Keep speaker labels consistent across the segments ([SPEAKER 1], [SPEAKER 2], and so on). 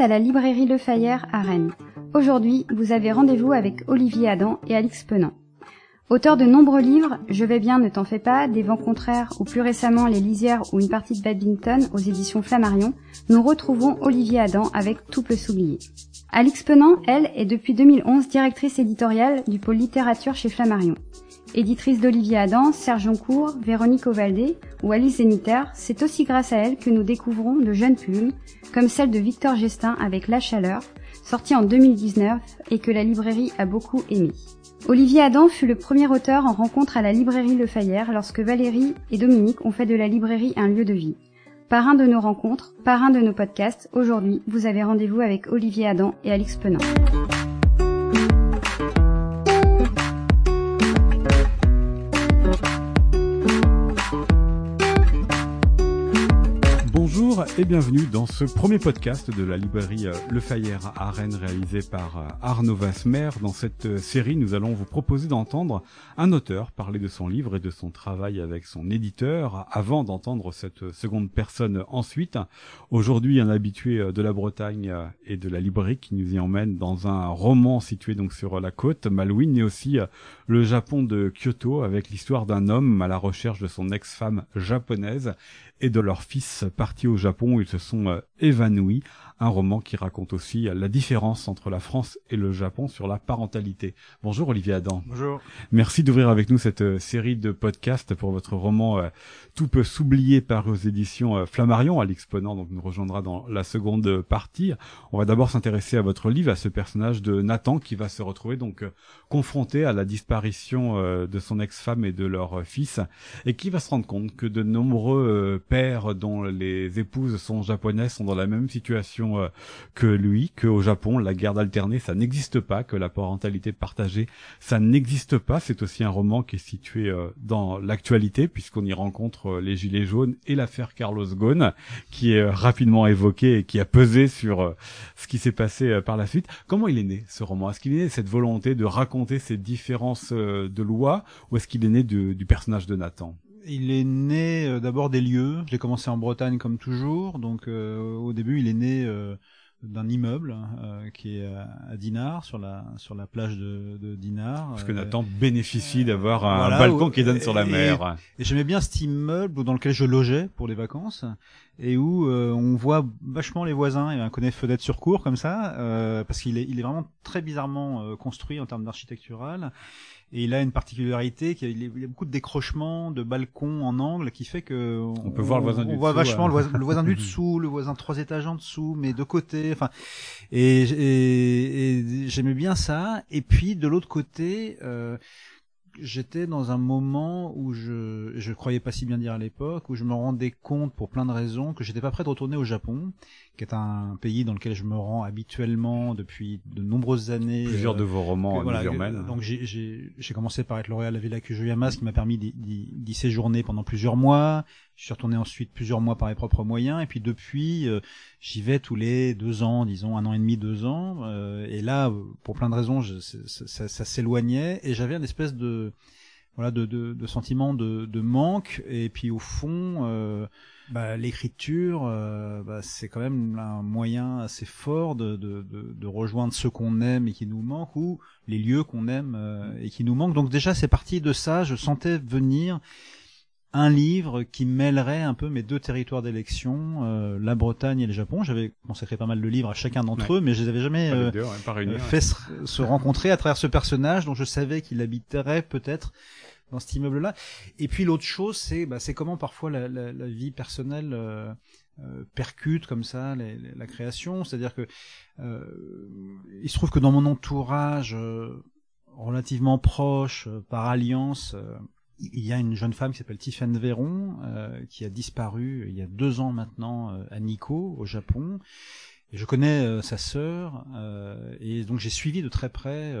[SPEAKER 1] à la librairie Le Fayère à Rennes. Aujourd'hui, vous avez rendez-vous avec Olivier Adam et Alix Penant. Auteur de nombreux livres, Je vais bien, ne t'en fais pas, Des vents contraires ou plus récemment Les lisières ou une partie de badminton aux éditions Flammarion, nous retrouvons Olivier Adam avec Tout peut s'oublier. Alix Penant, elle, est depuis 2011 directrice éditoriale du pôle littérature chez Flammarion. Éditrice d'Olivier Adam, Serge Joncourt, Véronique Ovaldé ou Alice Zeniter, c'est aussi grâce à elle que nous découvrons de jeunes plumes, comme celle de Victor Gestin avec La Chaleur, sortie en 2019 et que la librairie a beaucoup aimé. Olivier Adam fut le premier auteur en rencontre à la librairie Le Fayère lorsque Valérie et Dominique ont fait de la librairie un lieu de vie. Par un de nos rencontres, par un de nos podcasts, aujourd'hui, vous avez rendez-vous avec Olivier Adam et Alix Penant.
[SPEAKER 2] Et bienvenue dans ce premier podcast de la librairie euh, Le Fayère à Rennes réalisé par euh, Arnaud Vasmer. Dans cette euh, série, nous allons vous proposer d'entendre un auteur parler de son livre et de son travail avec son éditeur avant d'entendre cette seconde personne ensuite. Aujourd'hui, un habitué de la Bretagne et de la librairie qui nous y emmène dans un roman situé donc sur la côte Malouine et aussi le Japon de Kyoto avec l'histoire d'un homme à la recherche de son ex-femme japonaise et de leur fils parti au Japon ils se sont euh, évanouis. Un roman qui raconte aussi euh, la différence entre la France et le Japon sur la parentalité. Bonjour Olivier Adam.
[SPEAKER 3] Bonjour.
[SPEAKER 2] Merci d'ouvrir avec nous cette euh, série de podcasts pour votre roman Tout peut s'oublier par aux éditions Flammarion à l'exponent, donc nous rejoindra dans la seconde partie. On va d'abord s'intéresser à votre livre, à ce personnage de Nathan qui va se retrouver donc confronté à la disparition de son ex-femme et de leur fils et qui va se rendre compte que de nombreux pères dont les épouses sont japonaises sont dans la même situation euh, que lui, que au Japon, la garde alternée, ça n'existe pas, que la parentalité partagée, ça n'existe pas. C'est aussi un roman qui est situé euh, dans l'actualité, puisqu'on y rencontre euh, les Gilets jaunes et l'affaire Carlos Ghosn, qui est rapidement évoquée et qui a pesé sur ce qui s'est passé par la suite. Comment il est né, ce roman? Est-ce qu'il est né cette volonté de raconter ces différences de loi, ou est-ce qu'il est né du personnage de Nathan?
[SPEAKER 3] Il est né euh, d'abord des lieux. J'ai commencé en Bretagne comme toujours, donc euh, au début il est né euh, d'un immeuble qui est à, Dinard sur la sur la plage de, de Dinard.
[SPEAKER 2] Parce que Nathan bénéficie d'avoir un balcon qui donne sur la mer.
[SPEAKER 3] Et, j'aimais bien cet immeuble dans lequel je logeais pour les vacances et où on voit vachement les voisins. Il y a un connaît fenêtre sur cour comme ça parce qu'il est il est vraiment très bizarrement construit en termes d'architectural. Et il a une particularité, qu'il y a beaucoup de décrochements, de balcons en angle, qui fait que
[SPEAKER 2] on, peut voir le voisin du
[SPEAKER 3] on voit vachement le, voisin, du dessous, le voisin trois étages en dessous, mais de côté. Enfin, et, et, j'aimais bien ça. Et puis de l'autre côté. Euh, j'étais dans un moment où je je croyais pas si bien dire à l'époque où je me rendais compte pour plein de raisons que j'étais pas prêt de retourner au Japon qui est un pays dans lequel je me rends habituellement depuis de nombreuses années.
[SPEAKER 2] Plusieurs de vos romans
[SPEAKER 3] voilà, Donc j'ai commencé par être lauréat à la Villa Kujoyama, ce qui m'a permis d'y séjourner pendant plusieurs mois. Je suis retourné ensuite plusieurs mois par mes propres moyens, et puis depuis, euh, j'y vais tous les deux ans, disons un an et demi, deux ans. Euh, et là, pour plein de raisons, je, ça, ça, s'éloignait, et j'avais une espèce de voilà de, de, de sentiment de, de manque, et puis au fond. Euh, bah, l'écriture, euh, bah, c'est quand même un moyen assez fort de, de, de, de rejoindre ceux qu'on aime et qui nous manquent, ou les lieux qu'on aime euh, et qui nous manquent. Donc déjà, c'est parti de ça. Je sentais venir un livre qui mêlerait un peu mes deux territoires d'élection, euh, la Bretagne et le Japon. J'avais consacré pas mal de livres à chacun d'entre eux, mais je les avais jamais fait se, se rencontrer à travers ce personnage dont je savais qu'il habiterait peut-être dans cet immeuble-là. Et puis l'autre chose, c'est bah, comment parfois la, vie personnelle euh, euh percute comme ça la création. C'est-à-dire que euh, il se trouve que dans mon entourage relativement proche, par alliance, il y a une jeune femme qui s'appelle Tiffany Véron, qui a disparu il y a deux ans maintenant à Nikko, au Japon. Je connais sa sœur, et donc j'ai suivi de très près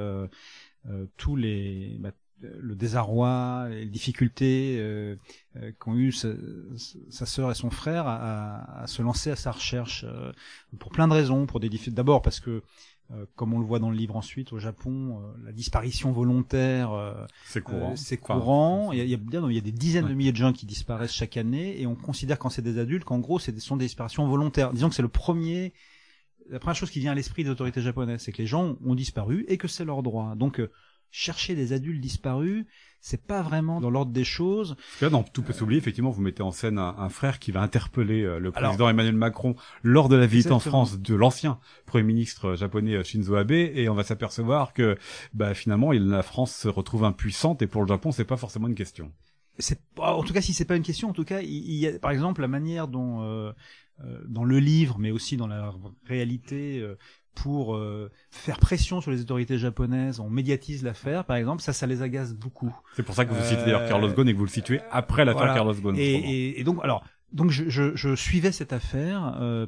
[SPEAKER 3] tous les bah, le désarroi, les difficultés euh, euh, qu'ont eu sa, sa, sœur et son frère à, à, se lancer à sa recherche euh, pour plein de raisons, pour des d'abord parce que euh, comme on le voit dans le livre ensuite au Japon, la disparition volontaire
[SPEAKER 2] c'est courant.
[SPEAKER 3] c'est courant. il, y a, il, y a, bien, il y a des dizaines de milliers de gens qui disparaissent chaque année et on considère quand c'est des adultes qu'en gros c'est sont des disparitions volontaires. Disons que c'est le premier la première chose qui vient à l'esprit des autorités japonaises, c'est que les gens ont disparu et que c'est leur droit. Donc euh, chercher des adultes disparus, c'est pas vraiment dans l'ordre des choses.
[SPEAKER 2] Parce que là, dans Tout peut s'oublier, effectivement, vous mettez en scène un, un frère qui va interpeller euh, le président Emmanuel Macron lors de la visite en France de l'ancien premier ministre japonais euh, Shinzo Abe, et on va s'apercevoir que bah, finalement, la France se retrouve impuissante, et pour le Japon, c'est pas forcément une question.
[SPEAKER 3] C'est en tout cas si c'est pas une question, en tout cas, il, y a par exemple la manière dont euh, euh dans le livre, mais aussi dans la réalité, euh, pour euh, faire pression sur les autorités japonaises, on médiatise l'affaire, par exemple, ça, ça les agace beaucoup.
[SPEAKER 2] C'est pour ça que vous citez d'ailleurs Carlos Ghosn et que vous le situez après l'affaire
[SPEAKER 3] voilà.
[SPEAKER 2] Carlos Ghosn.
[SPEAKER 3] Et, et, et, donc, alors, donc je, je, je suivais cette affaire. Euh,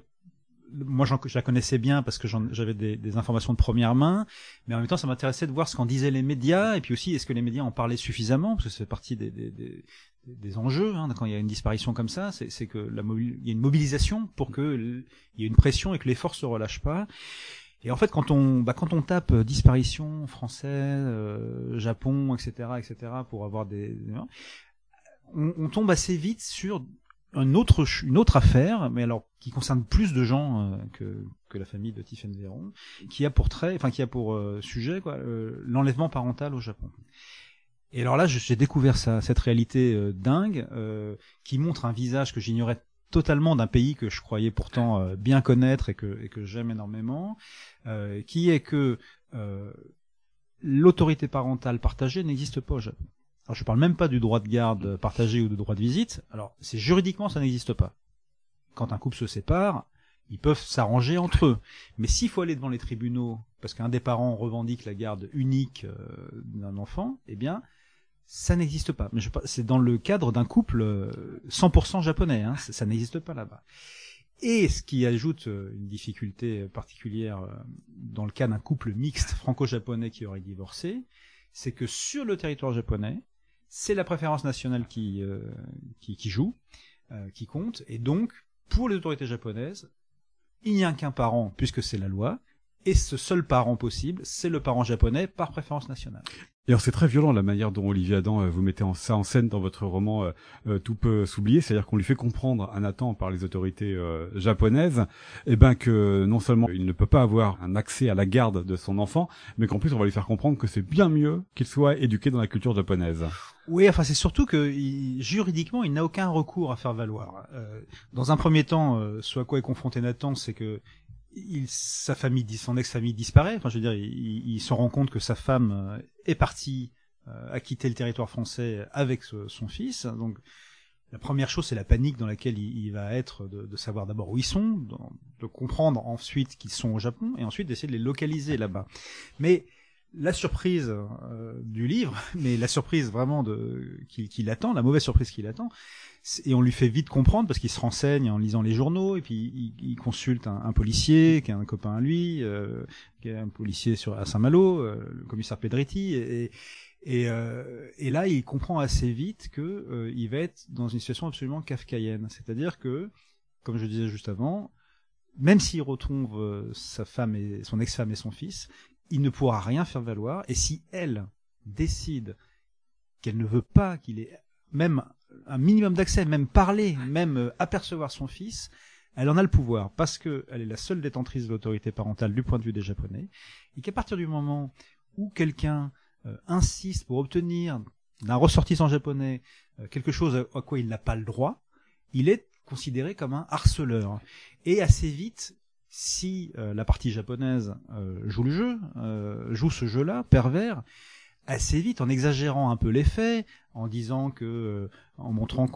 [SPEAKER 3] moi, je la connaissais bien parce que j'avais des, des, informations de première main, mais en même temps, ça m'intéressait de voir ce qu'en disaient les médias, et puis aussi, est-ce que les médias en parlaient suffisamment, parce que fait partie des, des, des, des enjeux hein, quand il y a une disparition comme ça, c'est que la il y a une mobilisation pour que il y ait une pression et que l'effort se relâche pas. Et en fait, quand on, bah, quand on tape euh, disparition français, euh, Japon, etc., etc., pour avoir des, on, on, tombe assez vite sur une autre, une autre affaire, mais alors qui concerne plus de gens euh, que, que la famille de Tiffen Véron, qui a pour trait, enfin qui a pour euh, sujet quoi, euh, l'enlèvement parental au Japon. Et alors là, j'ai découvert ça, cette réalité dingue qui montre un visage que j'ignorais totalement d'un pays que je croyais pourtant bien connaître et que, et que j'aime énormément, qui est que l'autorité parentale partagée n'existe pas au Japon. Alors je parle même pas du droit de garde partagé ou du droit de visite. Alors c'est juridiquement ça n'existe pas. Quand un couple se sépare, ils peuvent s'arranger entre eux. Mais s'il faut aller devant les tribunaux parce qu'un des parents revendique la garde unique d'un enfant, eh bien ça n'existe pas. Mais c'est dans le cadre d'un couple 100% japonais. Hein, ça, ça n'existe pas là-bas. Et ce qui ajoute une difficulté particulière dans le cas d'un couple mixte franco-japonais qui aurait divorcé, c'est que sur le territoire japonais, c'est la préférence nationale qui, euh, joue, euh, qui compte, et donc, pour les autorités japonaises, il n'y a qu'un parent, puisque c'est la loi, et ce seul parent possible, c'est le parent japonais par préférence nationale.
[SPEAKER 2] D'ailleurs, c'est très violent la manière dont Olivier Adam euh, vous mettez en, ça en scène dans votre roman euh, euh, Tout peut s'oublier, c'est-à-dire qu'on lui fait comprendre à Nathan par les autorités euh, japonaises, eh ben que non seulement il ne peut pas avoir un accès à la garde de son enfant, mais qu'en plus on va lui faire comprendre que c'est bien mieux qu'il soit éduqué dans la culture japonaise.
[SPEAKER 3] Oui, enfin c'est surtout que il, juridiquement il n'a aucun recours à faire valoir. Euh, dans un premier temps, ce à quoi est confronté Nathan, c'est que il, sa famille, son ex-famille disparaît. Enfin, je veux dire, il, il se rend compte que sa femme est partie euh, à quitter le territoire français avec son fils. Donc, la première chose, c'est la panique dans laquelle il, il va être de, de savoir d'abord où ils sont, de, de comprendre ensuite qu'ils sont au Japon, et ensuite d'essayer de les localiser là-bas. Mais la surprise euh, du livre, mais la surprise vraiment de qui, qui l'attend, la mauvaise surprise qui l'attend, et on lui fait vite comprendre parce qu'il se renseigne en lisant les journaux et puis il, il consulte un, un, policier qui est un copain à lui, euh, qui est un policier sur à Saint-Malo, euh, le commissaire Pedretti, et, et, euh, et, là il comprend assez vite que euh, il va être dans une situation absolument kafkaïenne, c'est-à-dire que, comme je disais juste avant, même s'il retrouve euh, sa femme et son ex-femme et son fils, il ne pourra rien faire valoir. Et si elle décide qu'elle ne veut pas qu'il ait même un minimum d'accès, même parler, même euh, apercevoir son fils, elle en a le pouvoir parce que elle est la seule détentrice de l'autorité parentale du point de vue des Japonais, et qu'à partir du moment où quelqu'un euh, insiste pour obtenir d'un ressortissant japonais euh, quelque chose à, quoi il n'a pas le droit, il est considéré comme un harceleur. Et assez vite, si la partie japonaise joue le jeu, joue ce jeu-là, pervers, assez vite, en exagérant un peu les faits, en disant que, en montrant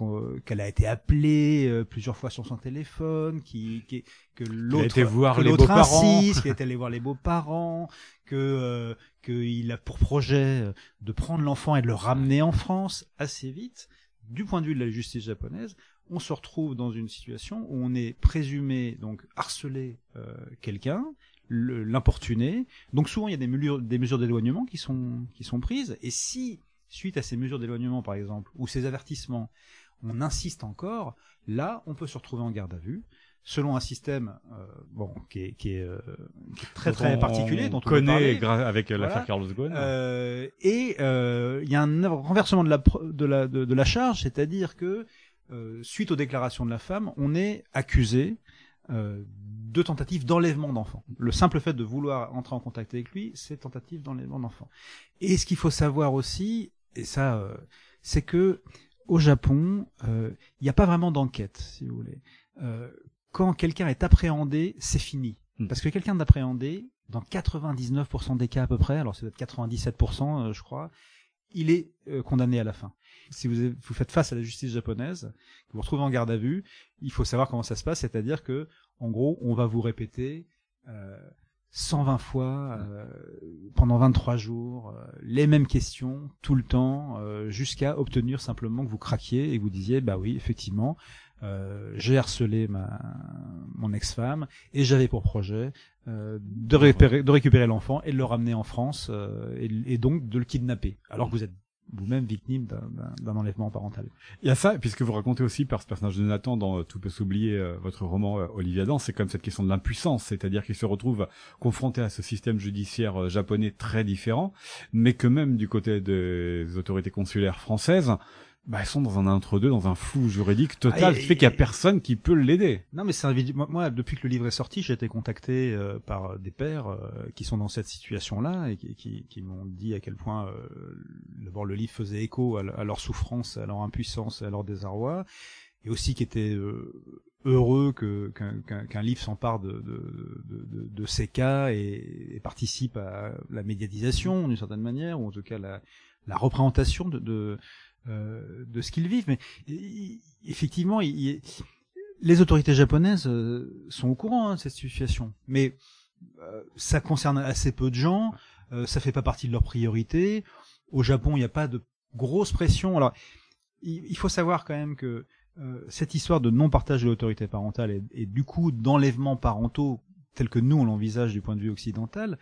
[SPEAKER 3] qu'elle a été appelée plusieurs fois sur son téléphone, qui, qui que l'autre,
[SPEAKER 2] que voir
[SPEAKER 3] les beaux-parents, qu'il est allé voir les beaux-parents, que qu'il a pour projet de prendre l'enfant et de le ramener en France assez vite. Du point de vue de la justice japonaise, on se retrouve dans une situation où on est présumé donc harceler euh, quelqu'un, l'importuner. Donc souvent il y a des mesures, des mesures d'éloignement qui sont qui sont prises. Et si suite à ces mesures d'éloignement par exemple ou ces avertissements, on insiste encore, là on peut se retrouver en garde à vue selon un système euh, bon qui est, qui est, euh, qui est très très particulier dont on
[SPEAKER 2] connaît avec voilà. l'affaire Carlos Ghosn
[SPEAKER 3] euh, et il y a un renversement de la de la de, de la charge c'est-à-dire que euh, suite aux déclarations de la femme, on est accusé euh, de tentatives d'enlèvement d'enfants. Le simple fait de vouloir entrer en contact avec lui, c'est tentative d'enlèvement d'enfants. Et ce qu'il faut savoir aussi, et ça, euh, c'est que au Japon, euh, il n'y a pas vraiment d'enquête, si vous voulez. Euh, quand quelqu'un est appréhendé, c'est fini.
[SPEAKER 2] Hmm.
[SPEAKER 3] Parce que quelqu'un d'appréhendé, dans 99% des cas à peu près, alors c'est peut-être 97%, euh, je crois, il est euh, condamné à la fin. Si vous, vous faites face à la justice japonaise, que vous vous retrouvez en garde à vue, il faut savoir comment ça se passe, c'est-à-dire que, en gros, on va vous répéter euh, 120 fois euh, pendant 23 jours euh, les mêmes questions tout le temps, euh, jusqu'à obtenir simplement que vous craquiez et que vous disiez, bah oui, effectivement, euh, j'ai harcelé ma mon ex-femme et j'avais pour projet euh, de, récupérer, de récupérer l'enfant et de le ramener en France euh, et, et donc de le kidnapper alors que vous êtes vous-même victime d'un- enlèvement parental.
[SPEAKER 2] Il y a ça, puisque vous racontez aussi par ce personnage de Nathan dans euh, Tout peut s'oublier, euh, votre roman euh, Olivier Adam, c'est comme cette question de l'impuissance, c'est-à-dire qu'il se retrouve confronté à ce système judiciaire japonais très différent, mais que même du côté des autorités consulaires françaises, bah, elles sont dans un entre-deux, dans un flou juridique total,
[SPEAKER 3] Ah,
[SPEAKER 2] ce
[SPEAKER 3] et-
[SPEAKER 2] qui fait qu'il y a personne qui peut l'aider.
[SPEAKER 3] Non, mais c'est un vidéo. Moi, depuis que le livre est sorti, j'ai été contacté euh, par des pères euh, qui sont dans cette situation-là et qui, qui, qui m'ont dit à quel point euh, d'abord le livre faisait écho à, à leur souffrance, à leur impuissance, à leur désarroi, et aussi qui étaient euh, heureux que qu'un qu'un- qu'un livre s'empare de, de, de, de, de ces cas et, et participe à la médiatisation d'une certaine manière, ou en tout cas la, la représentation de, de, euh, de ce qu'ils vivent. Mais effectivement, les autorités japonaises euh, sont au courant hein, de cette situation, mais euh, ça concerne assez peu de gens, euh, ça fait pas partie de leurs priorités. Au Japon, il n'y a pas de grosse pression. Alors, il, faut savoir quand même que cette histoire de non-partage de l'autorité parentale et, et du coup d'enlèvement parentaux tel que nous on l'envisage du point de vue occidental,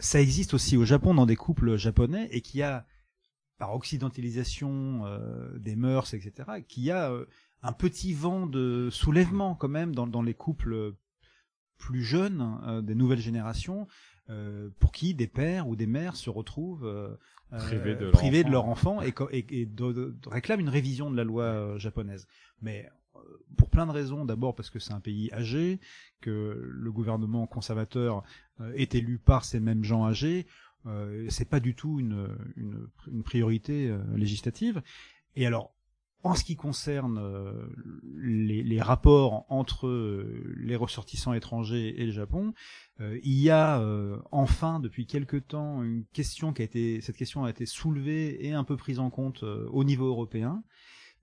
[SPEAKER 3] ça existe aussi au Japon dans des couples japonais et qui a par occidentalisation euh, des mœurs, etc., qui a euh, un petit vent de soulèvement quand même dans, dans les couples plus jeunes euh, des nouvelles générations, euh, pour qui des pères ou des mères se retrouvent euh, euh,
[SPEAKER 2] Privés de leur
[SPEAKER 3] privés de
[SPEAKER 2] enfant.
[SPEAKER 3] leur enfant et, et, et de- de- de- réclament une révision de la loi japonaise. Mais pour plein de raisons, d'abord parce que c'est un pays âgé, que le gouvernement conservateur euh, est élu par ces mêmes gens âgés, euh, c'est pas du tout une, une, une priorité euh, législative. Et alors, en ce qui concerne euh, les, les rapports entre euh, les ressortissants étrangers et le Japon, euh, il y a euh, enfin depuis quelque temps une question qui a été, cette question a été soulevée et un peu prise en compte au niveau européen.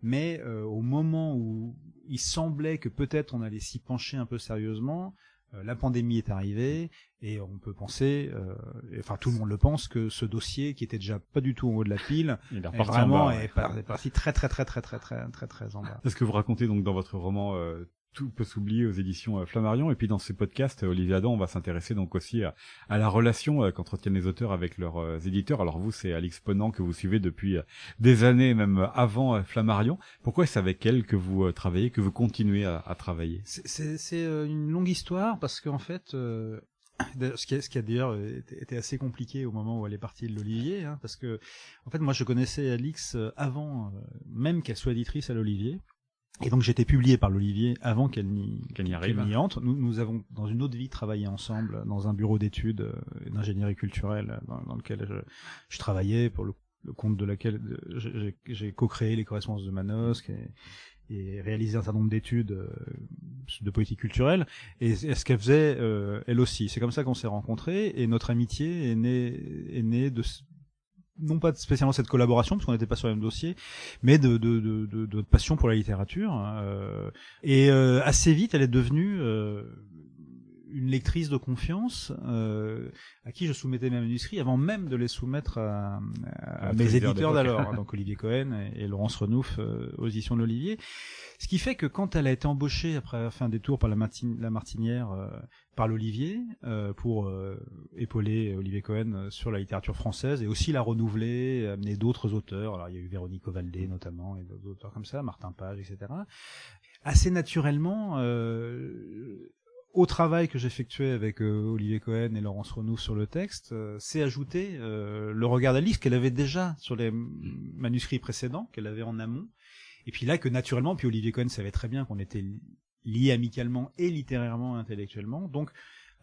[SPEAKER 3] Mais au moment où il semblait que peut-être on allait s'y pencher un peu sérieusement, la pandémie est arrivée et on peut penser, euh, et, enfin tout le monde le pense, que ce dossier qui était déjà pas du tout en haut de la pile,
[SPEAKER 2] Il est
[SPEAKER 3] vraiment
[SPEAKER 2] bas, ouais.
[SPEAKER 3] est, par- est parti très très très très très très très très en bas.
[SPEAKER 2] C'est ce que vous racontez donc dans votre roman euh, Tout peut s'oublier aux éditions euh, Flammarion et puis dans ce podcast euh, Olivier Adam on va s'intéresser donc aussi à, la relation euh, qu'entretiennent les auteurs avec leurs éditeurs. Alors vous c'est Alix Ponant que vous suivez depuis des années même avant Flammarion. Pourquoi est-ce avec elle que vous travaillez, que vous continuez à, travailler?
[SPEAKER 3] C'est- une longue histoire parce qu'en fait, ce qui a, d'ailleurs été, assez compliqué au moment où elle est partie de l'Olivier, hein, parce que en fait moi je connaissais Alix avant même qu'elle soit éditrice à l'Olivier. Et donc j'étais publié par l'Olivier avant qu'elle n'y
[SPEAKER 2] arrive.
[SPEAKER 3] qu'elle n'y entre. Nous, nous avons dans une autre vie travaillé ensemble dans un bureau d'études euh, d'ingénierie culturelle euh, dans, dans lequel je, je travaillais pour le, le compte de laquelle j'ai- co-créé les correspondances de Manosque et, et réalisé un certain nombre d'études euh, de politique culturelle et, et ce qu'elle faisait euh, elle aussi. C'est comme ça qu'on s'est rencontrés et notre amitié est née est née de non pas spécialement cette collaboration parce qu'on n'était pas sur le même dossier, mais de de de, de, de passion pour la littérature. euh, et euh, assez vite, elle est devenue euh, une lectrice de confiance euh, à qui je soumettais mes manuscrits avant même de les soumettre à, à
[SPEAKER 2] À
[SPEAKER 3] mes éditeurs d'alors, hein, donc Olivier Cohen et, et Laurence Renouf euh, aux éditions de l'Olivier. Ce qui fait que quand elle a été embauchée après avoir fait un détour par la, Martin- la Martinière euh, par l'Olivier euh, pour épauler Olivier Cohen sur la littérature française et aussi la renouveler, amener d'autres auteurs. Alors il y a eu Véronique Ovaldé notamment et d'autres auteurs comme ça, Martin Page, etc. Assez naturellement, euh, au travail que j'effectuais avec euh, Olivier Cohen et Laurence Renouf sur le texte, euh, s'est ajouté euh, le regard d'Alice qu'elle avait déjà sur les manuscrits précédents, qu'elle avait en amont. Et puis là, que naturellement, puis Olivier Cohen savait très bien qu'on était li- liés amicalement et littérairement, intellectuellement. Donc,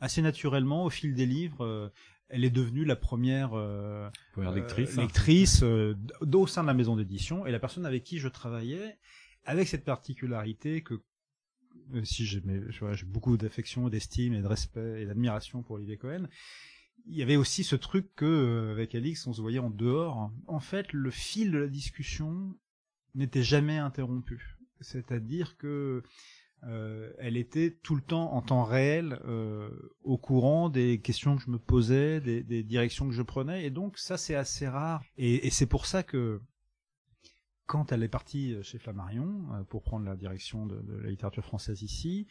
[SPEAKER 3] assez naturellement, au fil des livres, euh, elle est devenue la première, euh,
[SPEAKER 2] Première lectrice.
[SPEAKER 3] euh, lectrice euh, d- au sein de la maison d'édition et la personne avec qui je travaillais, avec cette particularité que si j'ai beaucoup d'affection, d'estime et de respect et d'admiration pour Olivier Cohen, il y avait aussi ce truc que euh, avec Alix on se voyait en dehors. En fait, le fil de la discussion n'était jamais interrompu. C'est-à-dire que euh, elle était tout le temps en temps réel euh, au courant des questions que je me posais, des, directions que je prenais, et donc ça c'est assez rare. Et c'est pour ça que quand elle est partie chez Flammarion euh, pour prendre la direction de, de la littérature française ici,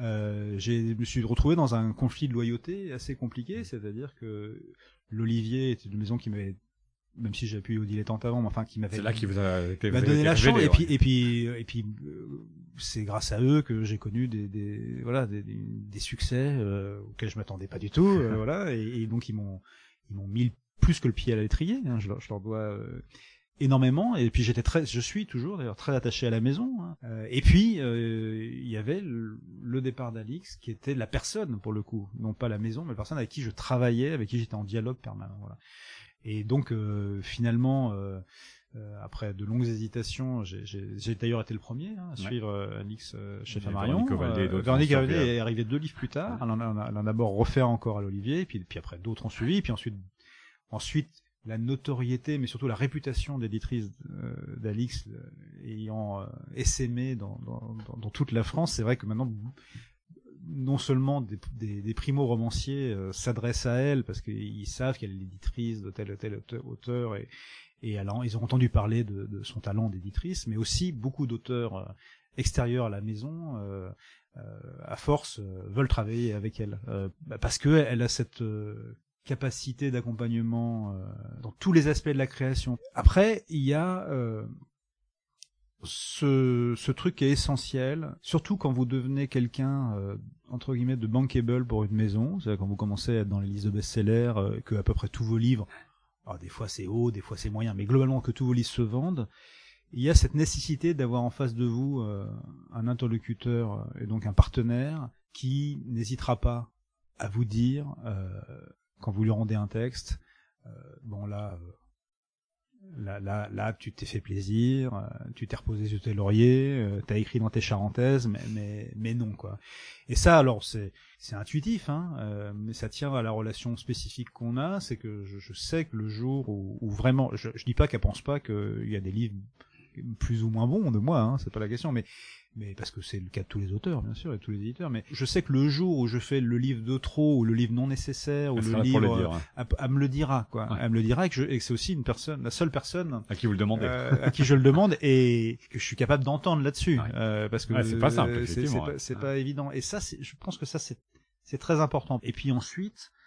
[SPEAKER 3] euh, je me suis retrouvé dans un conflit de loyauté assez compliqué, c'est-à-dire que l'Olivier était une maison qui m'avait, même si j'ai appuyé au dilettante avant, mais enfin qui m'avait
[SPEAKER 2] C'est là qui vous a, été-
[SPEAKER 3] m'a
[SPEAKER 2] vous a
[SPEAKER 3] donné la chance. Et
[SPEAKER 2] ouais.
[SPEAKER 3] puis et puis et puis euh, c'est grâce à eux que j'ai connu des, des voilà des, des, des succès euh, auxquels je m'attendais pas du tout euh, voilà. Et, et donc ils m'ont ils m'ont mis plus que le pied à l'étrier hein, je, leur, je leur dois euh, énormément et puis j'étais très je suis toujours d'ailleurs très attaché à la maison hein. Euh, et puis euh, il y avait le, le départ d'Alix qui était la personne pour le coup non pas la maison mais la personne avec qui je travaillais avec qui j'étais en dialogue permanent voilà et donc euh, finalement euh, euh, après de longues hésitations, j'ai- d'ailleurs été le premier hein, à
[SPEAKER 2] Ouais.
[SPEAKER 3] suivre euh, Alix euh, chez
[SPEAKER 2] Et
[SPEAKER 3] Flammarion.
[SPEAKER 2] Véronique
[SPEAKER 3] est arrivée deux livres plus tard. Elle en a, elle en a- a d'abord refait encore à l'Olivier, puis, puis après d'autres ont suivi, puis ensuite, ensuite la notoriété, mais surtout la réputation d'éditrice euh, d'Alix euh, ayant euh, essaimé dans, dans, dans, toute la France, c'est vrai que maintenant non seulement des, des, des primo-romanciers euh, s'adressent à elle parce qu'ils savent qu'elle est l'éditrice de tel ou tel auteur, et, et ils ont entendu parler de, de son talent d'éditrice, mais aussi beaucoup d'auteurs extérieurs à la maison, euh, euh, à force, veulent travailler avec elle parce que elle a cette capacité d'accompagnement euh, dans tous les aspects de la création. Après, il y a euh, ce, ce truc qui est essentiel, surtout quand vous devenez quelqu'un euh, entre guillemets de bankable pour une maison, c'est-à-dire quand vous commencez à être dans les listes de best-sellers, euh, que à peu près tous vos livres, alors des fois c'est haut, des fois c'est moyen, mais globalement que tous vos livres se vendent, il y a cette nécessité d'avoir en face de vous euh, un interlocuteur euh, et donc un partenaire qui n'hésitera pas à vous dire euh, quand vous lui rendez un texte, euh, bon là, euh, là, là, là, tu t'es fait plaisir, euh, tu t'es reposé sur tes lauriers, euh, t'as écrit dans tes charentaises, mais, non quoi. Et ça, alors c'est, c'est intuitif, hein, mais ça tient à la relation spécifique qu'on a, c'est que je, je sais que le jour où, où vraiment, je, je dis pas qu'elle pense pas qu'il y a des livres plus ou moins bons de moi, hein, c'est pas la question, mais mais parce que c'est le cas de tous les auteurs, bien sûr, et de tous les éditeurs. Mais je sais que le jour où je fais le livre de trop ou le livre non nécessaire ou
[SPEAKER 2] Elle
[SPEAKER 3] le livre,
[SPEAKER 2] le dire, hein.
[SPEAKER 3] elle, elle me le dira, quoi.
[SPEAKER 2] Ouais.
[SPEAKER 3] Elle me le dira et que, que c'est aussi une personne, la seule personne
[SPEAKER 2] À qui vous le demandez.
[SPEAKER 3] euh, à qui je le demande et que je suis capable d'entendre là-dessus,
[SPEAKER 2] Ouais.
[SPEAKER 3] euh, parce que
[SPEAKER 2] Ouais, c'est pas simple,
[SPEAKER 3] euh, c'est- pas, pas évident. Et ça, je pense que ça c'est c'est très important. Et puis ensuite, euh,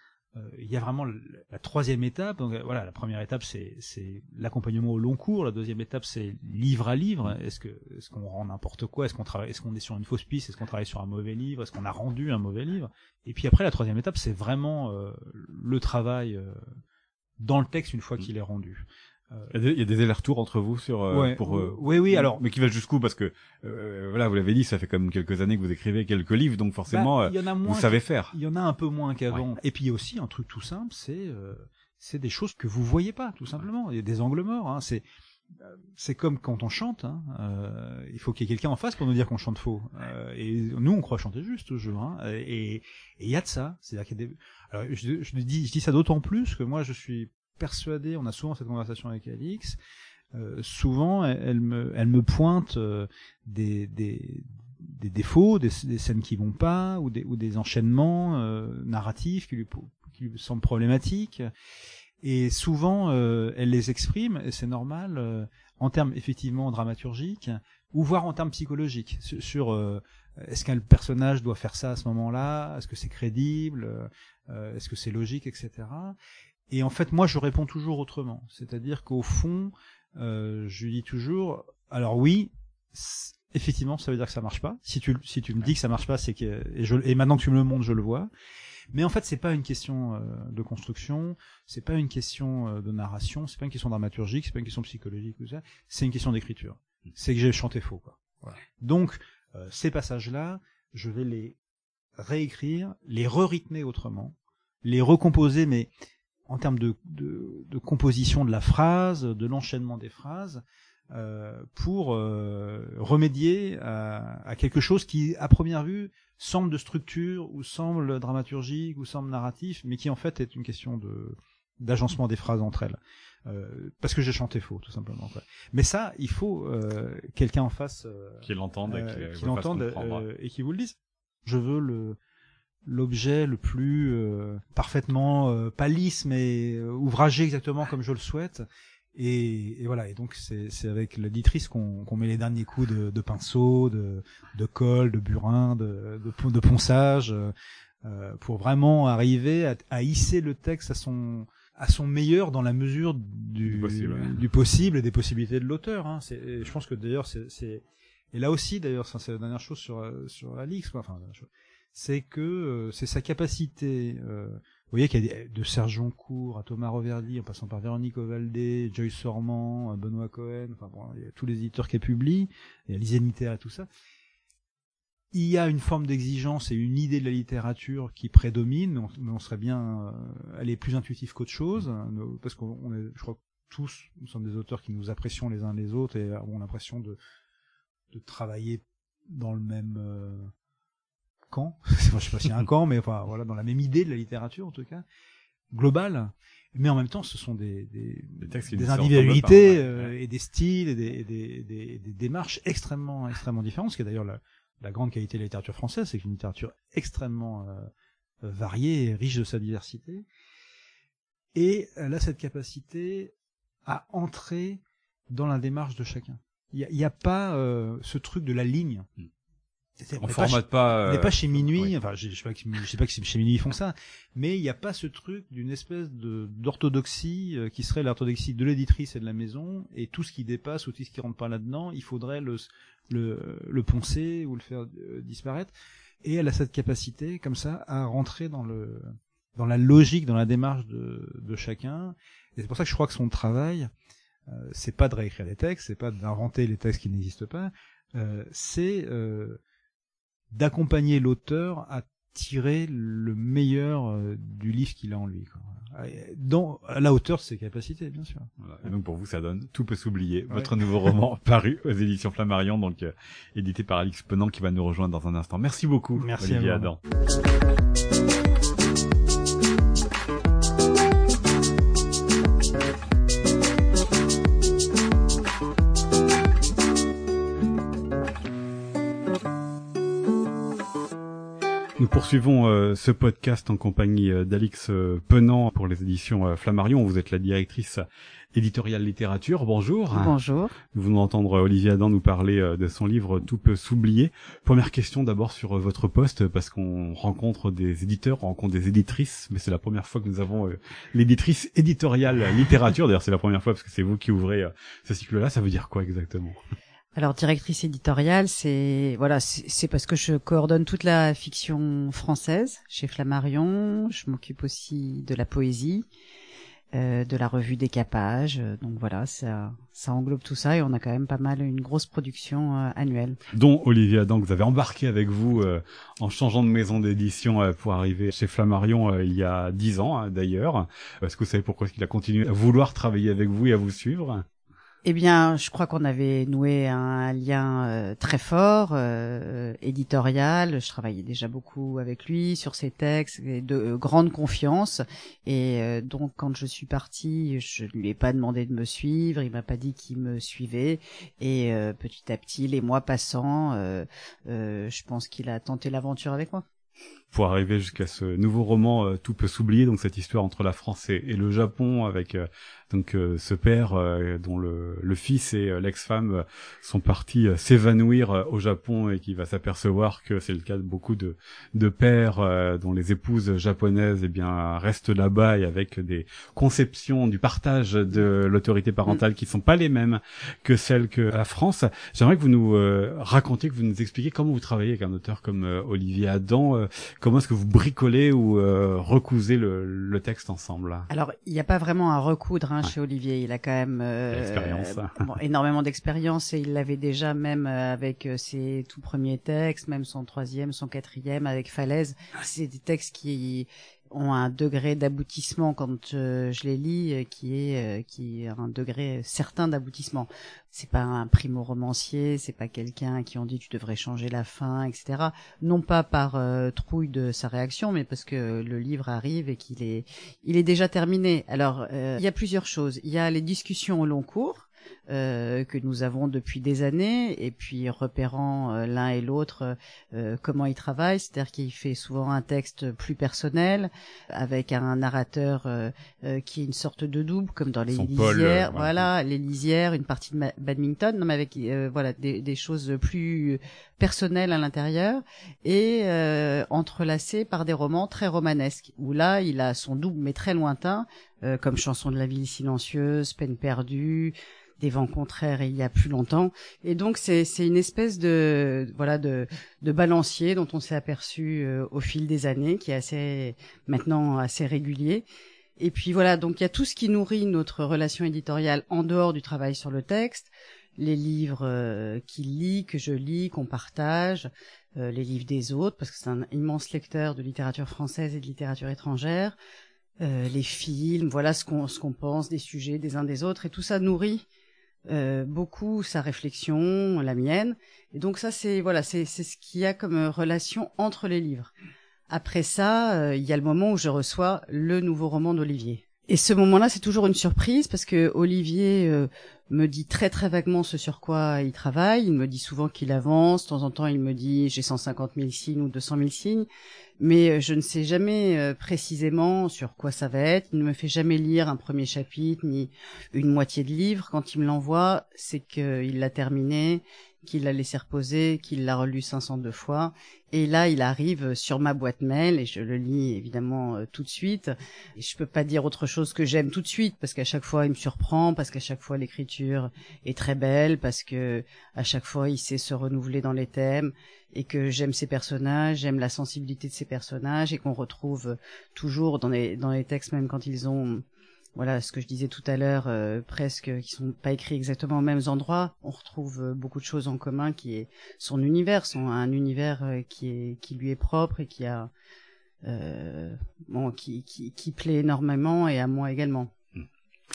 [SPEAKER 3] il y a vraiment la troisième étape. Donc euh, voilà, la première étape c'est c'est l'accompagnement au long cours. La deuxième étape c'est livre à livre. Est-ce que est-ce qu'on rend n'importe quoi? Est-ce qu'on travaille Est-ce qu'on est sur une fausse piste? Est-ce qu'on travaille sur un mauvais livre? Est-ce qu'on a rendu un mauvais livre? Et puis après la troisième étape c'est vraiment euh, le travail euh, dans le texte une fois qu'il est rendu.
[SPEAKER 2] Il y a des, des allers-retours entre vous sur euh,
[SPEAKER 3] Ouais.
[SPEAKER 2] pour euh,
[SPEAKER 3] oui oui alors
[SPEAKER 2] mais qui va jusqu'où parce que euh, voilà vous l'avez dit ça fait comme quelques années que vous écrivez quelques livres donc forcément
[SPEAKER 3] bah,
[SPEAKER 2] euh,
[SPEAKER 3] y en a moins
[SPEAKER 2] vous savez faire
[SPEAKER 3] Il y en a un peu moins qu'avant. Et puis il y a aussi un truc tout simple, c'est euh, c'est des choses que vous voyez pas, tout simplement. Il y a des angles morts. Hein. C'est euh, c'est comme quand on chante. Hein. Euh, il faut qu'il y ait quelqu'un en face pour nous dire qu'on chante faux. Euh, et nous, on croit chanter juste toujours. Hein. Et et il y a de ça. C'est-à-dire qu'il y a des. Alors je, je dis je dis ça d'autant plus que moi je suis persuadé. On a souvent cette conversation avec Alix. Euh, souvent, elle, me elle me pointe euh, des des des défauts, des, des scènes qui vont pas, ou des, ou des enchaînements euh, narratifs qui lui, qui lui semblent problématiques. Et souvent, euh, elle les exprime, et c'est normal, euh, en termes effectivement dramaturgiques, ou voire en termes psychologiques, sur, sur, euh, est-ce qu'un personnage doit faire ça à ce moment-là, est-ce que c'est crédible, est-ce que c'est logique, etc. Et en fait, moi, je réponds toujours autrement. C'est-à-dire qu'au fond, euh, je dis toujours, alors oui, effectivement, ça veut dire que ça marche pas. Si tu, si tu me dis que ça marche pas, c'est que, et, je, et maintenant que tu me le montres, je le vois. Mais en fait, c'est pas une question euh, de construction, c'est pas une question euh, de narration, c'est pas une question dramaturgique, c'est pas une question psychologique ou ça, c'est une question d'écriture. C'est que j'ai chanté faux, quoi. Donc, euh, ces passages-là, je vais les réécrire, les re-rythmer autrement, les recomposer, mais en termes de, de, de composition de la phrase, de l'enchaînement des phrases, euh, pour euh, remédier à, à, quelque chose qui, à première vue, semble de structure ou semble dramaturgique ou semble narratif, mais qui en fait est une question de d'agencement des phrases entre elles. Euh, parce que j'ai chanté faux, tout simplement. Quoi. Mais ça, il faut quelqu'un en face
[SPEAKER 2] qui l'entende,
[SPEAKER 3] qui l'entende et qui vous le dise. Je veux le l'objet le plus euh, parfaitement euh, pas lisse mais ouvragé exactement comme je le souhaite et, et voilà et donc c'est avec l'éditrice qu'on qu'on met les derniers coups de, de pinceau de de colle de burin de de, de ponçage euh, pour vraiment arriver à, à hisser le texte à son à son meilleur dans la mesure du,
[SPEAKER 2] du, possible,
[SPEAKER 3] du possible et des possibilités de l'auteur. Hein. Je pense que d'ailleurs c'est et là aussi d'ailleurs c'est la dernière chose sur sur Alix quoi. Enfin, c'est que euh, c'est sa capacité. Euh, vous voyez qu'il y a des, de Serge Joncourt à Thomas Reverdy, en passant par Véronique Ovaldé, Joyce Sormand, euh, Benoît Cohen, enfin bon, il y a tous les éditeurs qui publient, il y a Lisée et tout ça il y a une forme d'exigence et une idée de la littérature qui prédomine, mais on, serait bien, euh, elle est plus intuitive qu'autre chose, hein, parce qu'on est, je crois que tous, nous sommes des auteurs qui nous apprécions les uns les autres et avons l'impression de, de travailler dans le même euh, camp. je sais pas s'il y a un camp, mais enfin voilà, dans la même idée de la littérature en tout cas, globale. Mais en même temps, ce sont des, des, des, des individualités euh, et des styles et des, des, des, des démarches extrêmement, extrêmement différentes, ce qui est d'ailleurs la, la grande qualité de la littérature française, c'est une littérature extrêmement euh, variée et riche de sa diversité. Et elle a cette capacité à entrer dans la démarche de chacun. Il n'y a, a, pas euh, ce truc de la ligne.
[SPEAKER 2] Hmm. On, formate pas.
[SPEAKER 3] On n'est pas chez minuit. Enfin, je, je sais pas, je sais pas que chez minuit ils font ça, mais il n'y a pas ce truc d'une espèce de d'orthodoxie euh, qui serait l'orthodoxie de l'éditrice et de la maison, et tout ce qui dépasse ou tout ce qui rentre pas là-dedans, il faudrait le le, le poncer ou le faire euh, disparaître. Et elle a cette capacité, comme ça, à rentrer dans le dans la logique, dans la démarche de, de chacun. Et c'est pour ça que je crois que son travail, euh, c'est pas de réécrire des textes, c'est pas d'inventer les textes qui n'existent pas, euh, c'est euh, d'accompagner l'auteur à tirer le meilleur euh, du livre qu'il a en lui. Quoi. Dans, à la hauteur de ses capacités, bien sûr.
[SPEAKER 2] Voilà. Et donc pour vous, ça donne Tout peut s'oublier, ouais. votre nouveau roman paru aux éditions Flammarion, donc euh, édité par Alix Penant qui va nous rejoindre dans un instant. Merci beaucoup,
[SPEAKER 3] Merci
[SPEAKER 2] Olivier
[SPEAKER 3] à
[SPEAKER 2] Adam. Poursuivons euh, ce podcast en compagnie euh, d'Alix euh, Penant pour les éditions euh, Flammarion. Vous êtes la directrice éditoriale littérature. Bonjour.
[SPEAKER 4] Bonjour.
[SPEAKER 2] Nous venons d'entendre Olivier Adam nous parler de son livre Tout peut s'oublier. Première question d'abord sur votre poste parce qu'on rencontre des éditeurs, on rencontre des éditrices, mais c'est la première fois que nous avons l'éditrice éditoriale littérature. D'ailleurs, c'est la première fois parce que c'est vous qui ouvrez ce cycle-là. Ça veut dire quoi exactement?
[SPEAKER 4] Alors directrice éditoriale, c'est voilà, c'est parce que je coordonne toute la fiction française chez Flammarion. Je m'occupe aussi de la poésie, euh, de la revue Décapage. Donc voilà, ça, ça englobe tout ça et on a quand même pas mal une grosse production euh, annuelle.
[SPEAKER 2] Dont Olivier Adam, que vous avez embarqué avec vous euh, en changeant de maison d'édition euh, pour arriver chez Flammarion euh, il y a dix ans hein, d'ailleurs. Est-ce que vous savez pourquoi il a continué à vouloir travailler avec vous et à vous suivre?
[SPEAKER 4] Eh bien, je crois qu'on avait noué un lien euh, très fort, euh, éditorial. Je travaillais déjà beaucoup avec lui sur ses textes, de euh, grande confiance. Et donc, quand je suis partie, je ne lui ai pas demandé de me suivre. Il m'a pas dit qu'il me suivait. Et petit à petit, les mois passant, je pense qu'il a tenté l'aventure avec moi
[SPEAKER 2] pour arriver jusqu'à ce nouveau roman euh, Tout peut s'oublier, donc cette histoire entre la France et, le Japon avec euh, donc euh, ce père dont le, fils et l'ex-femme sont partis s'évanouir au Japon et qui va s'apercevoir que c'est le cas de beaucoup de, de pères dont les épouses japonaises eh bien restent là-bas et avec des conceptions du partage de l'autorité parentale qui sont pas les mêmes que celles que la France. J'aimerais que vous nous racontiez, que vous nous expliquiez comment vous travaillez avec un auteur comme Olivier Adam comment est-ce que vous bricolez ou euh, recousez le, le, texte ensemble
[SPEAKER 4] Alors, il n'y a pas vraiment à recoudre hein, chez Olivier. Il a quand même
[SPEAKER 2] euh,
[SPEAKER 4] bon, énormément d'expérience et il l'avait déjà même euh, avec euh, ses tout premiers textes, même son troisième, son quatrième avec Falaise. C'est des textes qui ont un degré d'aboutissement quand euh, je les lis euh, qui est euh, qui un degré certain d'aboutissement. C'est pas un primo romancier, c'est pas quelqu'un qui ont dit tu devrais changer la fin, etc. Non pas par trouille de sa réaction, mais parce que le livre arrive et qu'il est il est déjà terminé. Alors il y a plusieurs choses. Il y a les discussions au long cours que nous avons depuis des années, et puis repérant euh, l'un et l'autre euh, comment il travaille, c'est-à-dire qu'il fait souvent un texte plus personnel, avec un narrateur qui est une sorte de double, comme dans les lisières, voilà, les lisières, une partie de badminton, non mais avec voilà des, des, choses plus personnelles à l'intérieur, et entrelacées par des romans très romanesques, où là il a son double mais très lointain, comme Chanson de la ville silencieuse, Peine perdue, des vents contraires il y a plus longtemps. Et donc c'est c'est une espèce de voilà de de balancier dont on s'est aperçu euh, au fil des années, qui est assez maintenant assez régulier. Et puis voilà, donc il y a tout ce qui nourrit notre relation éditoriale en dehors du travail sur le texte, les livres euh, qu'il lit, que je lis, qu'on partage, euh, les livres des autres, parce que c'est un immense lecteur de littérature française et de littérature étrangère, les films, voilà ce qu'on ce qu'on pense des sujets des uns des autres, et tout ça nourrit euh, beaucoup sa réflexion, la mienne. Et donc ça, c'est voilà, c'est ce qu'il y a comme euh, relation entre les livres. Après ça, euh, il y a le moment où je reçois le nouveau roman d'Olivier. Et ce moment-là, c'est toujours une surprise parce que Olivier me dit très très vaguement ce sur quoi il travaille. Il me dit souvent qu'il avance. De temps en temps, il me dit j'ai 150 000 signes ou 200 000 signes. Mais euh, je ne sais jamais euh, précisément sur quoi ça va être. Il ne me fait jamais lire un premier chapitre ni une moitié de livre. Quand il me l'envoie, c'est qu'il l'a terminé, qu'il l'a laissé reposer, qu'il l'a relu 502 fois. Et là, il arrive sur ma boîte mail et je le lis évidemment euh, tout de suite. Et je peux pas dire autre chose que j'aime tout de suite parce qu'à chaque fois il me surprend, parce qu'à chaque fois l'écriture est très belle, parce que à chaque fois il sait se renouveler dans les thèmes et que j'aime ces personnages, j'aime la sensibilité de ces personnages et qu'on retrouve toujours dans les dans les textes même quand ils ont voilà ce que je disais tout à l'heure, euh, presque qui sont pas écrits exactement aux mêmes endroits. On retrouve euh, beaucoup de choses en commun, qui est son univers, son un univers euh, qui est qui lui est propre et qui a bon qui, qui qui plaît énormément et à moi également. Hmm.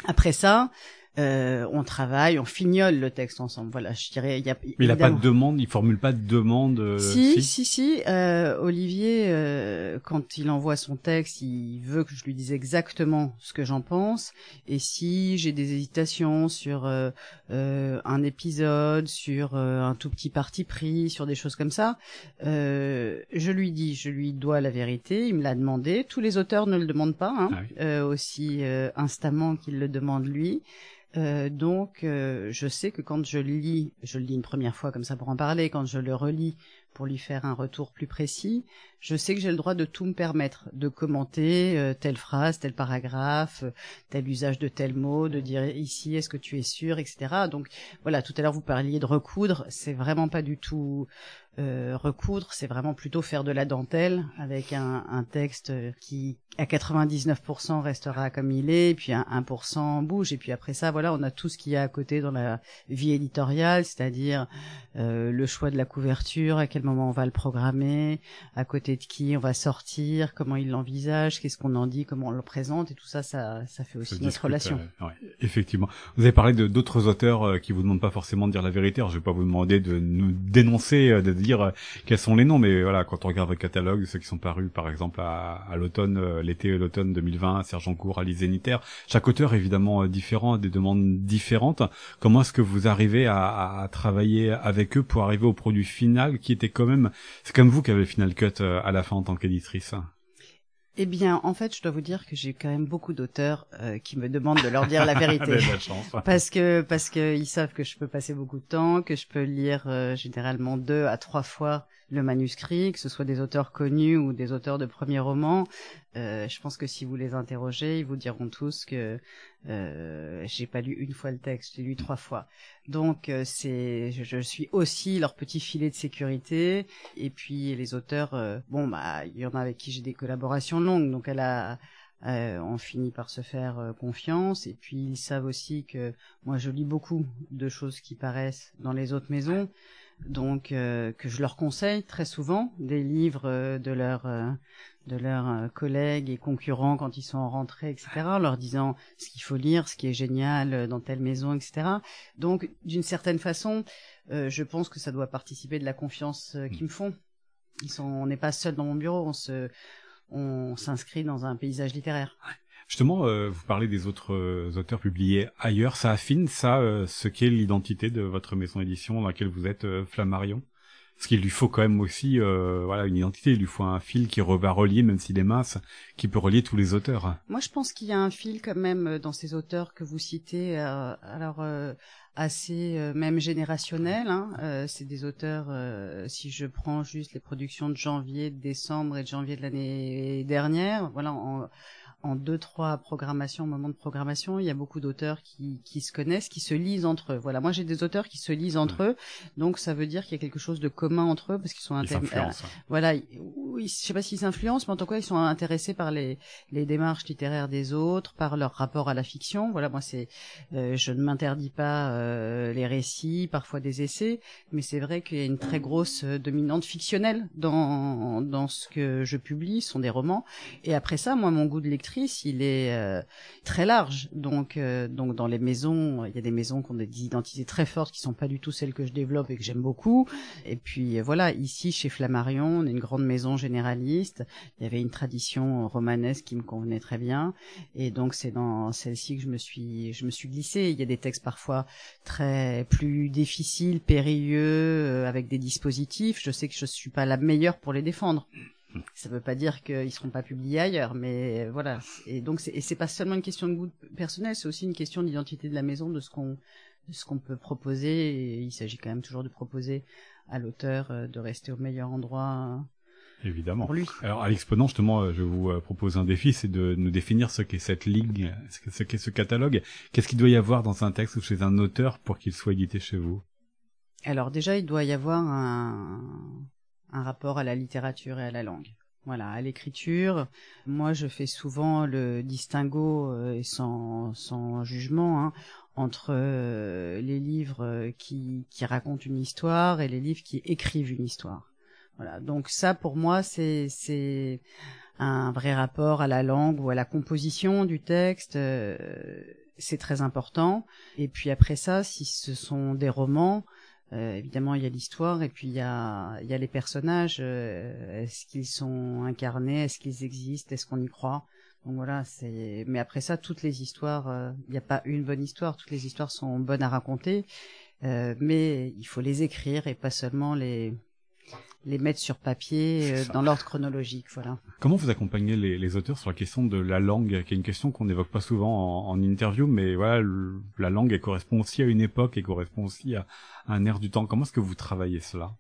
[SPEAKER 4] Après ça, euh, on travaille, on fignole le texte ensemble. Voilà, je dirais. Il y a,
[SPEAKER 2] Mais il n'a pas de demande, il formule pas de demande. Euh,
[SPEAKER 4] si, si, si. Euh, Olivier, euh, quand il envoie son texte, il veut que je lui dise exactement ce que j'en pense. Et si j'ai des hésitations sur euh, un épisode, sur un tout petit parti pris, sur des choses comme ça, je lui dis, je lui dois la vérité. Il me l'a demandé. Tous les auteurs ne le demandent pas, hein, ah aussi instamment qu'il le demande lui. Euh, donc, euh, je sais que quand je lis, je le lis une première fois comme ça pour en parler, quand je le relis pour lui faire un retour plus précis, je sais que j'ai le droit de tout me permettre, de commenter euh, telle phrase, tel paragraphe, tel usage de tel mot, de dire ici est-ce que tu es sûr, etc. Donc voilà, tout à l'heure vous parliez de recoudre, c'est vraiment pas du tout euh, recoudre, c'est vraiment plutôt faire de la dentelle avec un, un texte qui à 99% restera comme il est, et puis un 1% bouge, et puis après ça, voilà, on a tout ce qu'il y a à côté dans la vie éditoriale, c'est-à-dire euh, le choix de la couverture, à quel moment on va le programmer, à côté de qui on va sortir, comment il l'envisage, qu'est-ce qu'on en dit, comment on le présente, et tout ça, ça, ça fait aussi notre relation.
[SPEAKER 2] Euh, ouais, effectivement. Vous avez parlé de d'autres auteurs euh, qui vous demandent pas forcément de dire la vérité. Alors, je vais pas vous demander de nous dénoncer, de dire euh, quels sont les noms, mais voilà, quand on regarde votre catalogue, ceux qui sont parus, par exemple, à, l'automne, euh, l'été l'automne 2020, Sergent Cour, Alice Zénitaire, chaque auteur évidemment différent, des demandes différentes. Comment est-ce que vous arrivez à, à, travailler avec eux pour arriver au produit final qui était quand même, c'est comme vous qui avez le final cut à la fin en tant qu'éditrice?
[SPEAKER 4] Eh bien, en fait, je dois vous dire que j'ai quand même beaucoup d'auteurs euh, qui me demandent de leur dire la vérité, parce que parce que ils savent que je peux passer beaucoup de temps, que je peux lire euh, généralement deux à trois fois le manuscrit, que ce soit des auteurs connus ou des auteurs de premiers romans. Euh, je pense que si vous les interrogez, ils vous diront tous que euh, j'ai pas lu une fois le texte, j'ai lu trois fois. Donc euh, c'est, je, suis aussi leur petit filet de sécurité. Et puis les auteurs, euh, bon bah il y en a avec qui j'ai des collaborations longues, donc elle a euh, on finit par se faire confiance et puis ils savent aussi que moi je lis beaucoup de choses qui paraissent dans les autres maisons donc euh, que je leur conseille très souvent des livres de leurs de leurs collègues et concurrents quand ils sont en rentrée etc leur disant ce qu'il faut lire ce qui est génial dans telle maison etc donc d'une certaine façon je pense que ça doit participer de la confiance qu'ils me font. Ils sont on n'est pas seul dans mon bureau on se on s'inscrit dans un paysage littéraire.
[SPEAKER 2] Justement, euh, vous parlez des autres euh, auteurs publiés ailleurs. Ça affine ça euh, ce qu'est l'identité de votre maison d'édition dans laquelle vous êtes, Flammarion? Parce qu'il lui faut quand même aussi voilà une identité. Il lui faut un fil qui va relier, même s'il est mince, qui peut relier tous les auteurs.
[SPEAKER 4] Moi, je pense qu'il y a un fil quand même dans ces auteurs que vous citez. alors assez même générationnel. Hein. c'est des auteurs, si je prends juste les productions de janvier, de décembre et de janvier de l'année dernière, voilà, en, en deux trois programmations, moments de programmation, il y a beaucoup d'auteurs qui, qui se connaissent, qui se lisent entre eux. Voilà, moi j'ai des auteurs qui se lisent entre eux, donc ça veut dire qu'il y a quelque chose de commun entre eux parce qu'ils sont
[SPEAKER 2] intéressés. Euh,
[SPEAKER 4] voilà, je sais pas s'ils s'influencent, mais en tout cas ils sont intéressés par les les démarches littéraires des autres, par leur rapport à la fiction. Voilà, moi c'est, euh, je ne m'interdis pas euh, les récits, parfois des essais, mais c'est vrai qu'il y a une très grosse dominante fictionnelle dans dans ce que je publie, ce sont des romans. Et après ça, moi mon goût de lecture il est euh, très large. Donc, euh, donc dans les maisons, il y a des maisons qui ont des identités très fortes qui sont pas du tout celles que je développe et que j'aime beaucoup. Et puis euh, voilà, ici chez Flammarion, on est une grande maison généraliste. Il y avait une tradition romanesque qui me convenait très bien, et donc c'est dans celle-ci que je me suis, je me suis glissée. Il y a des textes parfois très plus difficiles, périlleux, avec des dispositifs. Je sais que je suis pas la meilleure pour les défendre. Ça ne veut pas dire qu'ils seront pas publiés ailleurs, mais voilà. Et donc, et c'est pas seulement une question de goût personnel, c'est aussi une question d'identité de la maison, de ce qu'on, ce qu'on peut proposer. Et il s'agit quand même toujours de proposer à l'auteur euh, de rester au meilleur endroit.
[SPEAKER 2] Évidemment.
[SPEAKER 4] Pour lui.
[SPEAKER 2] Alors, à l'exponent, justement, euh, je vous euh, propose un défi, c'est de nous définir ce qu'est cette ligue, ce qu'est ce catalogue. Qu'est-ce qu'il doit y avoir dans un texte ou chez un auteur pour qu'il soit édité chez vous?
[SPEAKER 4] Alors, déjà, il doit y avoir un, un rapport à la littérature et à la langue. Voilà, à l'écriture, moi je fais souvent le distinguo euh, sans, sans jugement hein, entre euh, les livres qui, qui racontent une histoire et les livres qui écrivent une histoire. Voilà, donc ça pour moi c'est c'est un vrai rapport à la langue ou à la composition du texte. Euh, c'est très important. Et puis après ça, si ce sont des romans, euh, évidemment, il y a l'histoire et puis il y a, y a les personnages. Euh, est-ce qu'ils sont incarnés? Est-ce qu'ils existent? Est-ce qu'on y croit? Donc voilà, c'est. Mais après ça, toutes les histoires, euh, il n'y a pas une bonne histoire. Toutes les histoires sont bonnes à raconter, mais il faut les écrire et pas seulement les les mettre sur papier euh, dans l'ordre chronologique, voilà.
[SPEAKER 2] Comment vous accompagnez les, les, auteurs sur la question de la langue, qui est une question qu'on n'évoque pas souvent en, en, interview, mais voilà, la langue elle correspond aussi à une époque et correspond aussi à, un air du temps. Comment est-ce que vous travaillez cela?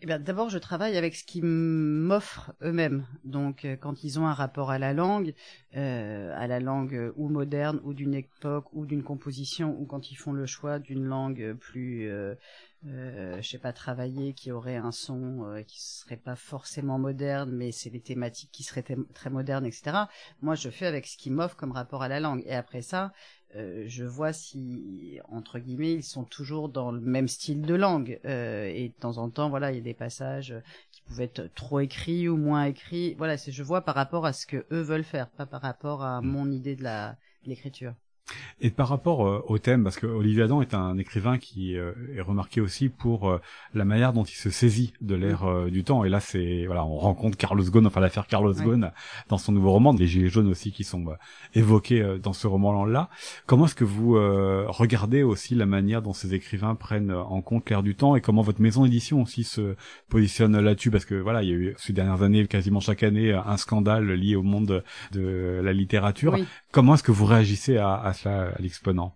[SPEAKER 4] Eh bien, d'abord, je travaille avec ce qu'ils m'offrent eux-mêmes. Donc, euh, quand ils ont un rapport à la langue, euh, à la langue ou moderne, ou d'une époque, ou d'une composition, ou quand ils font le choix d'une langue plus euh, euh, je sais pas, travailler, qui aurait un son euh, qui serait pas forcément moderne, mais c'est des thématiques qui seraient très modernes, etc. Moi, je fais avec ce qui m'offre comme rapport à la langue. Et après ça, euh, je vois si, entre guillemets, ils sont toujours dans le même style de langue. Euh, et de temps en temps, voilà, il y a des passages qui pouvaient être trop écrits ou moins écrits. Voilà, c'est je vois par rapport à ce que eux veulent faire, pas par rapport à mon idée de la de l'écriture.
[SPEAKER 2] Et par rapport euh, au thème, parce que Olivier Adam est un écrivain qui euh, est remarqué aussi pour euh, la manière dont il se saisit de l'ère du temps. Et là, c'est voilà, on rencontre Carlos Ghosn, enfin l'affaire Carlos Ghosn dans son nouveau roman, des Gilets jaunes aussi qui sont évoqués dans ce roman-là. Comment est-ce que vous regardez aussi la manière dont ces écrivains prennent en compte l'ère du temps et comment votre maison d'édition aussi se positionne là-dessus? Parce que voilà, il y a eu ces dernières années, quasiment chaque année, un scandale lié au monde de la littérature. Comment est-ce que vous réagissez à, à à l'exponent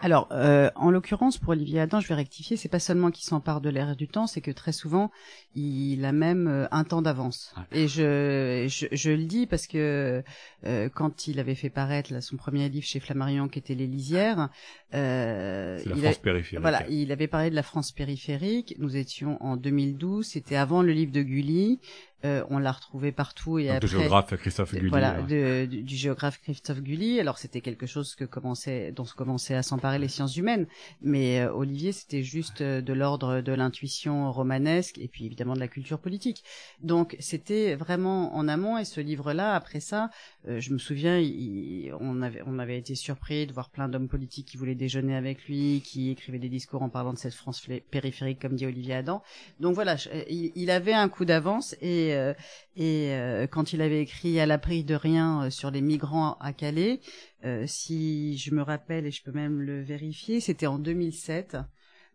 [SPEAKER 4] Alors, euh, en l'occurrence, pour Olivier Adam, je vais rectifier, c'est pas seulement qu'il s'empare de l'air du temps, c'est que très souvent, il a même euh, un temps d'avance. Et je, je, je, le dis parce que euh, quand il avait fait paraître là, son premier livre chez Flammarion, qui était Les Lisières,
[SPEAKER 2] euh, la France périphérique.
[SPEAKER 4] Voilà, il avait parlé de la France périphérique. Nous étions en 2012, c'était avant le livre de Gulli. Euh, on l'a retrouvé partout et
[SPEAKER 2] Donc,
[SPEAKER 4] après.
[SPEAKER 2] Du géographe Christophe Gulli.
[SPEAKER 4] Voilà, de, du, du, géographe Christophe Gulli. Alors c'était quelque chose que commençait, dont se commençait à s'emparer les sciences humaines, mais euh, Olivier c'était juste euh, de l'ordre de l'intuition romanesque et puis évidemment de la culture politique. Donc c'était vraiment en amont et ce livre-là, après ça, euh, je me souviens, il, on avait on avait été surpris de voir plein d'hommes politiques qui voulaient déjeuner avec lui, qui écrivaient des discours en parlant de cette France périphérique comme dit Olivier Adam. Donc voilà, il, il avait un coup d'avance et euh, et euh, quand il avait écrit à l'abri de rien euh, sur les migrants à Calais, si je me rappelle et je peux même le vérifier, c'était en 2007.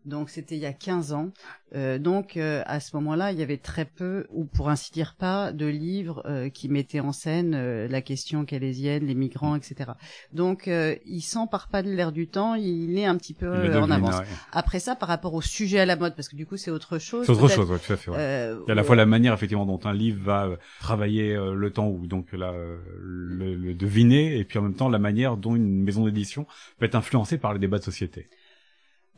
[SPEAKER 4] Donc c'était il y a 15 ans. Euh, donc euh, à ce moment-là, il y avait très peu, ou pour ainsi dire pas, de livres euh, qui mettaient en scène la question calaisienne, les migrants, etc. Donc il s'empare pas de l'air du temps, il est un petit peu en avance. Après ça, par rapport au sujet à la mode, parce que du coup c'est autre chose.
[SPEAKER 2] C'est autre chose, ouais, tout à fait. il y a à la fois la manière effectivement dont un livre va travailler le temps ou donc là le, le deviner, et puis en même temps la manière dont une maison d'édition peut être influencée par les débats de société.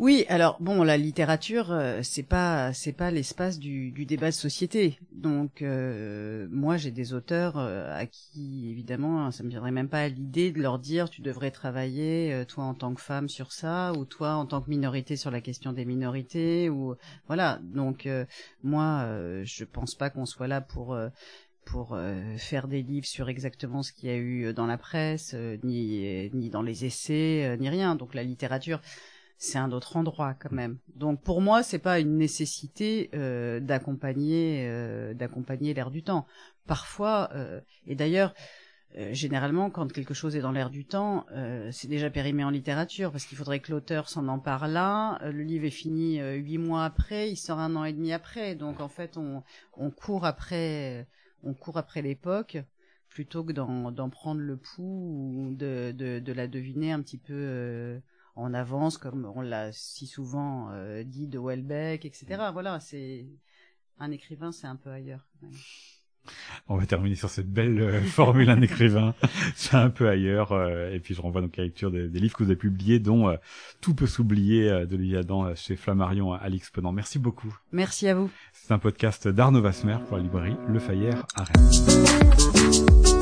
[SPEAKER 4] Oui, alors bon, la littérature, euh, c'est pas c'est pas l'espace du, du, débat de société. Donc euh, moi, j'ai des auteurs euh, à qui évidemment, ça me viendrait même pas à l'idée de leur dire tu devrais travailler toi en tant que femme sur ça ou toi en tant que minorité sur la question des minorités ou voilà. Donc moi, je pense pas qu'on soit là pour pour faire des livres sur exactement ce qu'il y a eu dans la presse, ni ni dans les essais, ni rien. Donc la littérature c'est un autre endroit quand même. Donc pour moi, c'est pas une nécessité euh, d'accompagner euh, d'accompagner l'air du temps. Parfois, euh, et d'ailleurs, euh, généralement, quand quelque chose est dans l'air du temps, euh, c'est déjà périmé en littérature parce qu'il faudrait que l'auteur s'en empare là. Euh, le livre est fini huit mois après, il sort un an et demi après. Donc en fait, on, on court après, on court après l'époque plutôt que d'en prendre le pouls ou de, de, de la deviner un petit peu en avance, comme on l'a si souvent euh, dit de Welbeck, etc. Voilà, c'est un écrivain, c'est un peu ailleurs.
[SPEAKER 2] On va terminer sur cette belle euh, formule un écrivain, c'est un peu ailleurs. Euh, et puis je renvoie donc à la lecture des, livres que vous avez publiés, dont Tout peut s'oublier de Louis Adam chez Flammarion à l'Exponent. Merci beaucoup.
[SPEAKER 4] Merci à vous.
[SPEAKER 2] C'est un podcast d'Arnaud Vasmer pour la librairie Le Fayère à Rennes.